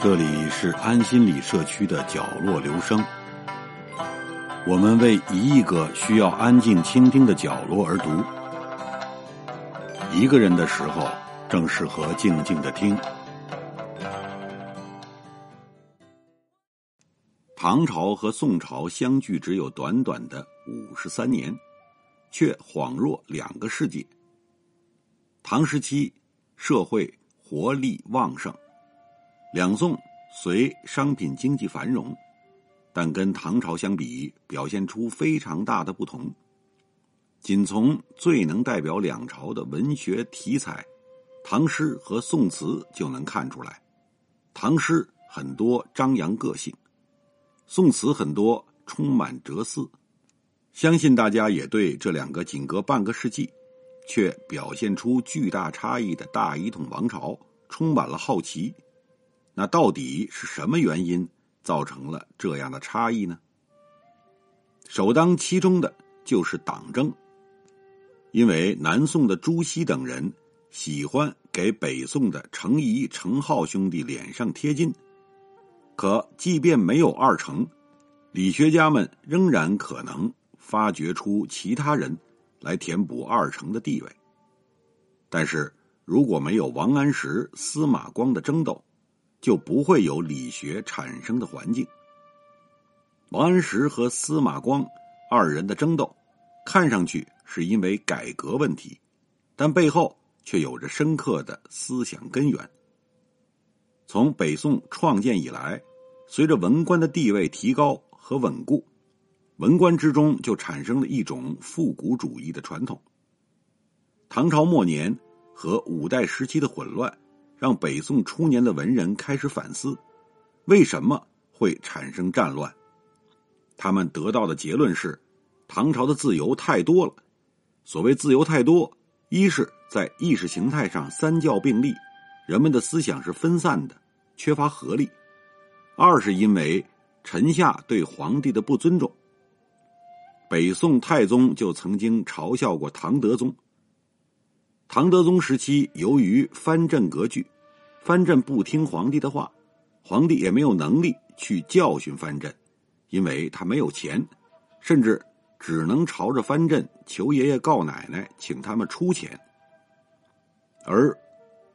这里是安心里社区的角落留声，我们为一亿个需要安静倾听的角落而读。一个人的时候，正适合静静的听。唐朝和宋朝相距只有短短的五十三年，却恍若两个世界。唐时期社会活力旺盛。两宋虽商品经济繁荣，但跟唐朝相比，表现出非常大的不同。仅从最能代表两朝的文学题材——唐诗和宋词就能看出来。唐诗很多张扬个性，宋词很多充满哲思。相信大家也对这两个仅隔半个世纪，却表现出巨大差异的大一统王朝充满了好奇。那到底是什么原因造成了这样的差异呢？首当其冲的就是党争，因为南宋的朱熹等人喜欢给北宋的程颐、程颢兄弟脸上贴金，可即便没有二程，理学家们仍然可能发掘出其他人来填补二程的地位。但是如果没有王安石、司马光的争斗，就不会有理学产生的环境。王安石和司马光二人的争斗，看上去是因为改革问题，但背后却有着深刻的思想根源。从北宋创建以来，随着文官的地位提高和稳固，文官之中就产生了一种复古主义的传统。唐朝末年和五代时期的混乱。让北宋初年的文人开始反思，为什么会产生战乱？他们得到的结论是，唐朝的自由太多了。所谓自由太多，一是在意识形态上三教并立，人们的思想是分散的，缺乏合力；二是因为臣下对皇帝的不尊重。北宋太宗就曾经嘲笑过唐德宗。唐德宗时期，由于藩镇割据，藩镇不听皇帝的话，皇帝也没有能力去教训藩镇，因为他没有钱，甚至只能朝着藩镇求爷爷告奶奶，请他们出钱。而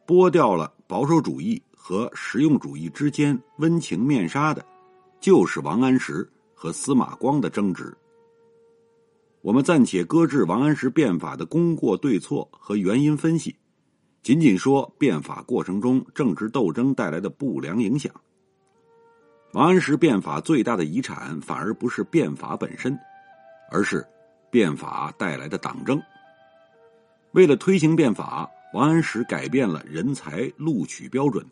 剥掉了保守主义和实用主义之间温情面纱的，就是王安石和司马光的争执。我们暂且搁置王安石变法的功过对错和原因分析，仅仅说变法过程中政治斗争带来的不良影响。王安石变法最大的遗产反而不是变法本身，而是变法带来的党争。为了推行变法，王安石改变了人才录取标准，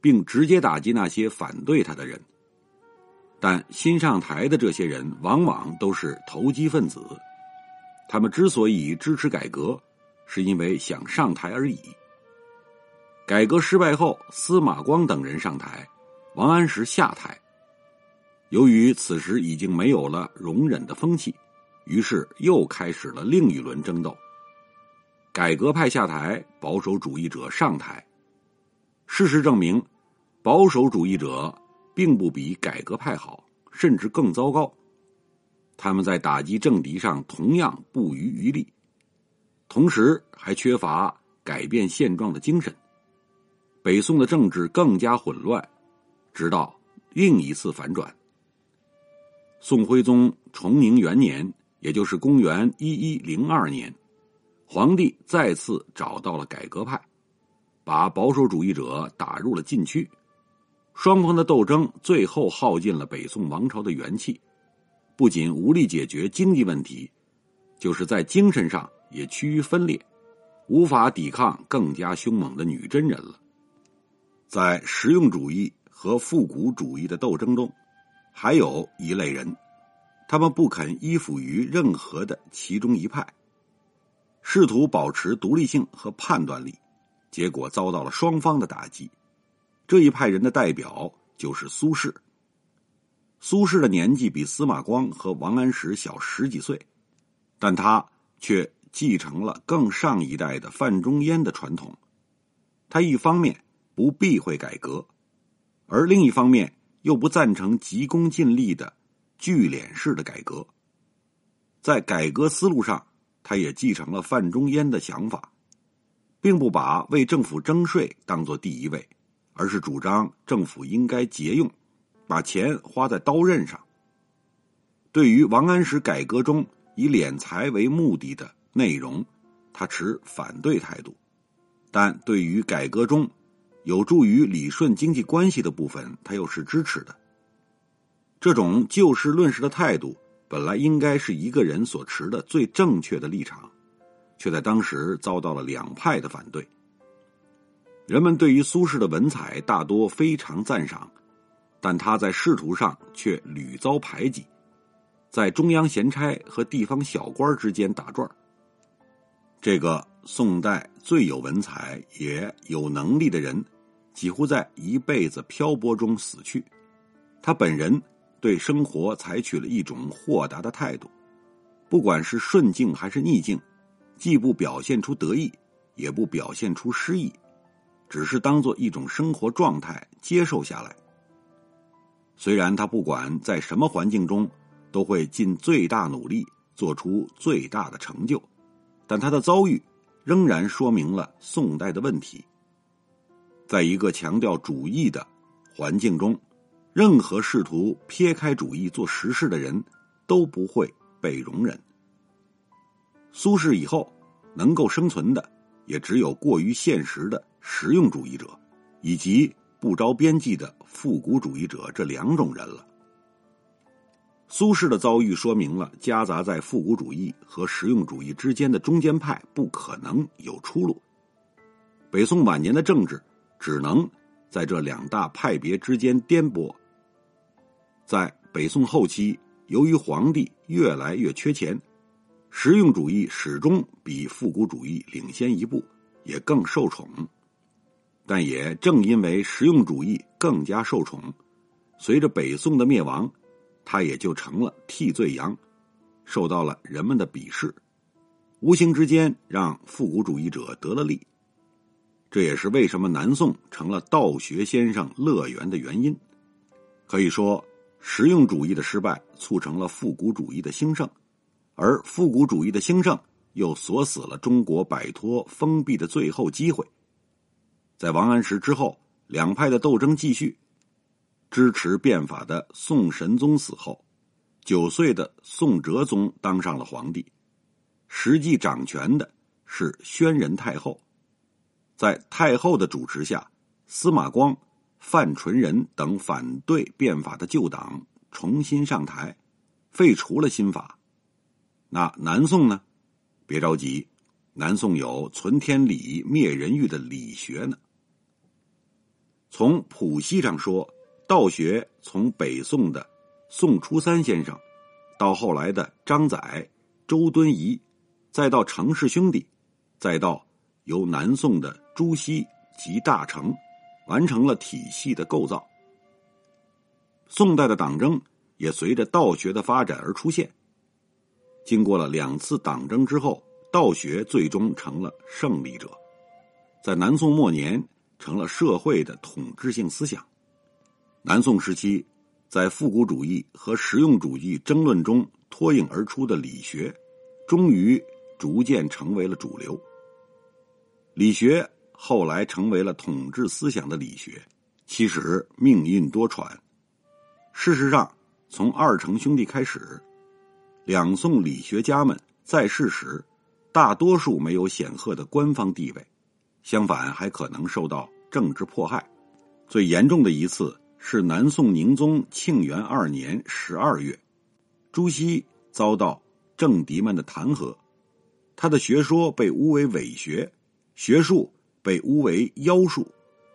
并直接打击那些反对他的人。但新上台的这些人往往都是投机分子，他们之所以支持改革，是因为想上台而已。改革失败后，司马光等人上台，王安石下台。由于此时已经没有了容忍的风气，于是又开始了另一轮争斗。改革派下台，保守主义者上台。事实证明，保守主义者。并不比改革派好，甚至更糟糕。他们在打击政敌上同样不遗余力，同时还缺乏改变现状的精神。北宋的政治更加混乱，直到另一次反转。宋徽宗崇宁元年，也就是公元一一零二年，皇帝再次找到了改革派，把保守主义者打入了禁区。双方的斗争最后耗尽了北宋王朝的元气，不仅无力解决经济问题，就是在精神上也趋于分裂，无法抵抗更加凶猛的女真人了。在实用主义和复古主义的斗争中，还有一类人，他们不肯依附于任何的其中一派，试图保持独立性和判断力，结果遭到了双方的打击。这一派人的代表就是苏轼。苏轼的年纪比司马光和王安石小十几岁，但他却继承了更上一代的范仲淹的传统。他一方面不避讳改革，而另一方面又不赞成急功近利的聚敛式的改革。在改革思路上，他也继承了范仲淹的想法，并不把为政府征税当做第一位，而是主张政府应该节用，把钱花在刀刃上。对于王安石改革中以敛财为目的的内容，他持反对态度；但对于改革中有助于理顺经济关系的部分，他又是支持的。这种就事论事的态度。本来应该是一个人所持的最正确的立场，却在当时遭到了两派的反对。人们对于苏轼的文采大多非常赞赏，但他在仕途上却屡遭排挤，在中央闲差和地方小官之间打转这个宋代最有文采也有能力的人，几乎在一辈子漂泊中死去。他本人。对生活采取了一种豁达的态度，不管是顺境还是逆境，既不表现出得意，也不表现出失意，只是当做一种生活状态接受下来。虽然他不管在什么环境中，都会尽最大努力做出最大的成就，但他的遭遇仍然说明了宋代的问题。在一个强调主义的环境中。任何试图撇开主义做实事的人，都不会被容忍。苏轼以后能够生存的，也只有过于现实的实用主义者，以及不着边际的复古主义者这两种人了。苏轼的遭遇说明了，夹杂在复古主义和实用主义之间的中间派不可能有出路。北宋晚年的政治只能。在这两大派别之间颠簸。在北宋后期，由于皇帝越来越缺钱，实用主义始终比复古主义领先一步，也更受宠。但也正因为实用主义更加受宠，随着北宋的灭亡，他也就成了替罪羊，受到了人们的鄙视，无形之间让复古主义者得了利。这也是为什么南宋成了道学先生乐园的原因。可以说，实用主义的失败促成了复古主义的兴盛，而复古主义的兴盛又锁死了中国摆脱封闭的最后机会。在王安石之后，两派的斗争继续。支持变法的宋神宗死后，九岁的宋哲宗当上了皇帝，实际掌权的是宣仁太后。在太后的主持下，司马光、范纯仁等反对变法的旧党重新上台，废除了新法。那南宋呢？别着急，南宋有存天理、灭人欲的理学呢。从谱系上说，道学从北宋的宋初三先生，到后来的张载、周敦颐，再到程氏兄弟，再到。由南宋的朱熹及大成完成了体系的构造。宋代的党争也随着道学的发展而出现。经过了两次党争之后，道学最终成了胜利者，在南宋末年成了社会的统治性思想。南宋时期，在复古主义和实用主义争论中脱颖而出的理学，终于逐渐成为了主流。理学后来成为了统治思想的理学，其实命运多舛。事实上，从二程兄弟开始，两宋理学家们在世时，大多数没有显赫的官方地位，相反还可能受到政治迫害。最严重的一次是南宋宁宗庆元二年十二月，朱熹遭到政敌们的弹劾，他的学说被诬为伪学。学术被诬为妖术，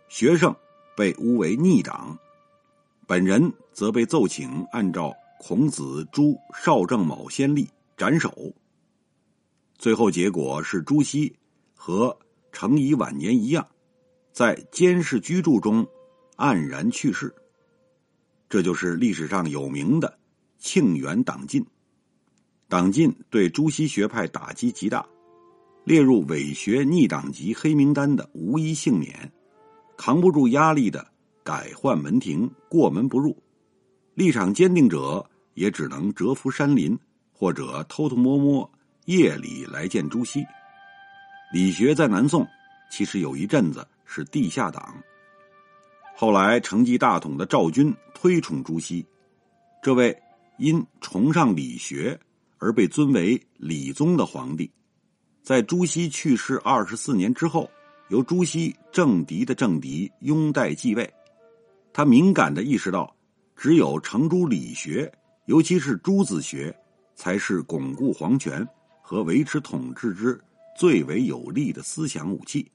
学生被诬为逆党，本人则被奏请按照孔子朱邵正某先例斩首。最后结果是朱熹和程颐晚年一样，在监视居住中黯然去世。这就是历史上有名的庆元党禁。党禁对朱熹学派打击极大。列入伪学逆党籍黑名单的无一幸免，扛不住压力的改换门庭，过门不入；立场坚定者也只能蛰伏山林，或者偷偷摸摸夜里来见朱熹。理学在南宋其实有一阵子是地下党。后来成绩大统的赵军推崇朱熹，这位因崇尚理学而被尊为理宗的皇帝，在朱熹去世二十四年之后，由朱熹政敌的政敌拥戴继位。他敏感的意识到，只有程朱理学，尤其是朱子学，才是巩固皇权和维持统治之最为有力的思想武器，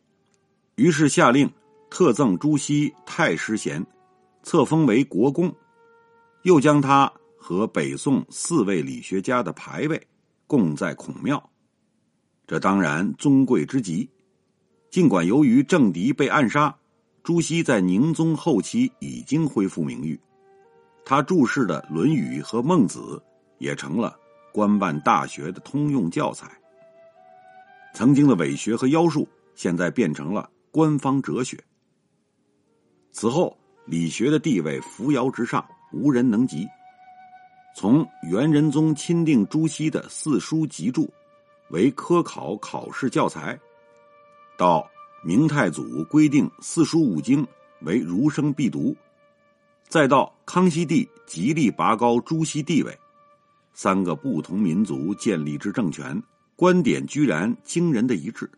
于是下令。特赠朱熹太师衔，册封为国公，又将他和北宋四位理学家的牌位供在孔庙，这当然尊贵之极。尽管由于政敌被暗杀，朱熹在宁宗后期已经恢复名誉，他注释的《论语》和《孟子》也成了官办大学的通用教材。曾经的伪学和妖术，现在变成了官方哲学。此后，理学的地位扶摇直上，无人能及。从元仁宗钦定朱熹的四书集注为科考考试教材，到明太祖规定四书五经为儒生必读，再到康熙帝极力拔高朱熹地位，三个不同民族建立之政权，观点居然惊人的一致。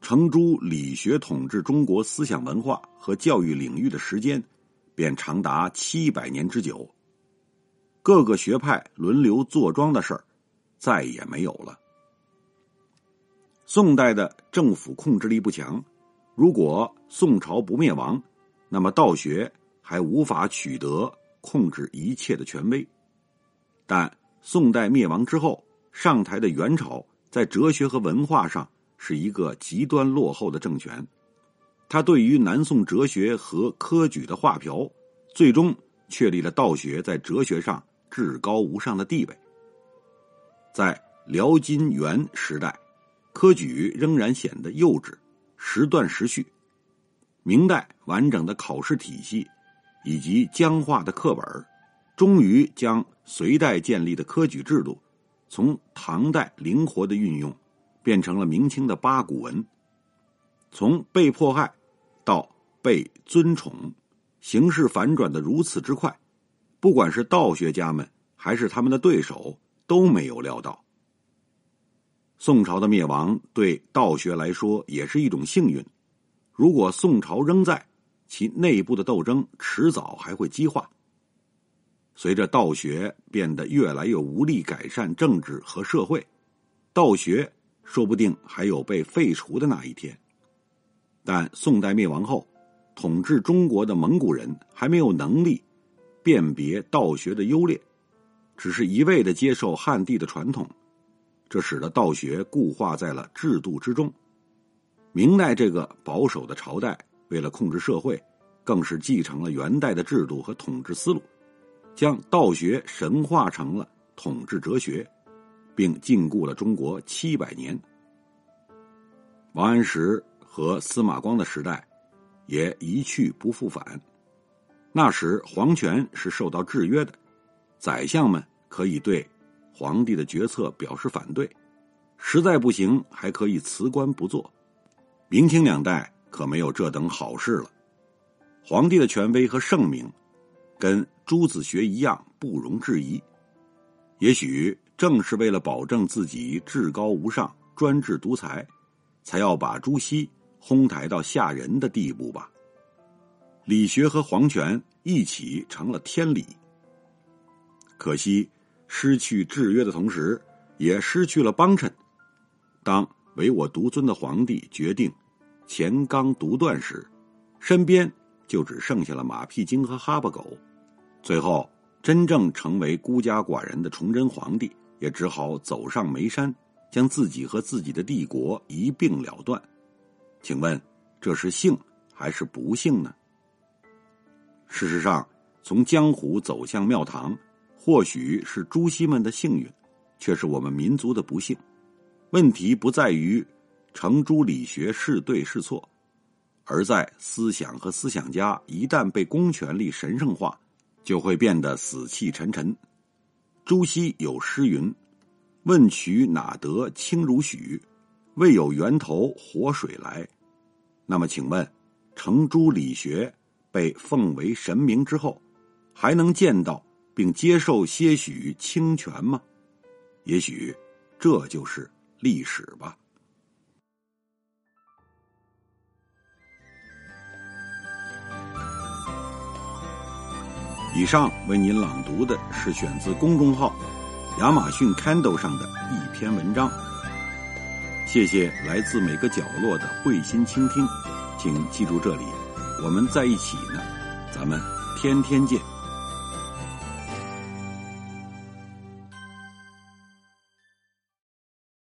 程朱理学统治中国思想文化和教育领域的时间，便长达七百年之久。各个学派轮流坐庄的事儿，再也没有了。宋代的政府控制力不强，如果宋朝不灭亡，那么道学还无法取得控制一切的权威。但宋代灭亡之后，上台的元朝在哲学和文化上。是一个极端落后的政权，他对于南宋哲学和科举的画瓢，最终确立了道学在哲学上至高无上的地位。在辽金元时代，科举仍然显得幼稚，时断时续。明代完整的考试体系以及僵化的课本，终于将隋代建立的科举制度，从唐代灵活的运用。变成了明清的八股文，从被迫害到被尊崇，形势反转的如此之快，不管是道学家们还是他们的对手都没有料到。宋朝的灭亡对道学来说也是一种幸运，如果宋朝仍在，其内部的斗争迟早还会激化。随着道学变得越来越无力改善政治和社会，道学。说不定还有被废除的那一天，但宋代灭亡后，统治中国的蒙古人还没有能力辨别道学的优劣，只是一味的接受汉地的传统，这使得道学固化在了制度之中。明代这个保守的朝代，为了控制社会，更是继承了元代的制度和统治思路，将道学神化成了统治哲学。并禁锢了中国七百年。王安石和司马光的时代也一去不复返。那时皇权是受到制约的，宰相们可以对皇帝的决策表示反对，实在不行还可以辞官不做。明清两代可没有这等好事了。皇帝的权威和圣明，跟朱子学一样不容置疑。也许。正是为了保证自己至高无上、专制独裁，才要把朱熹哄抬到吓人的地步吧。理学和皇权一起成了天理。可惜失去制约的同时，也失去了帮衬。当唯我独尊的皇帝决定乾纲独断时，身边就只剩下了马屁精和哈巴狗。最后，真正成为孤家寡人的崇祯皇帝。也只好走上煤山，将自己和自己的帝国一并了断。请问，这是幸还是不幸呢？事实上，从江湖走向庙堂，或许是朱熹们的幸运，却是我们民族的不幸。问题不在于程朱理学是对是错，而在思想和思想家一旦被公权力神圣化，就会变得死气沉沉。朱熹有诗云：“问渠哪得清如许？为有源头活水来。”那么，请问，程朱理学被奉为神明之后，还能见到并接受些许清泉吗？也许，这就是历史吧。以上为您朗读的是选自公众号亚马逊 Candle 上的一篇文章。谢谢来自每个角落的慧心倾听，请记住这里，我们在一起呢，咱们天天见。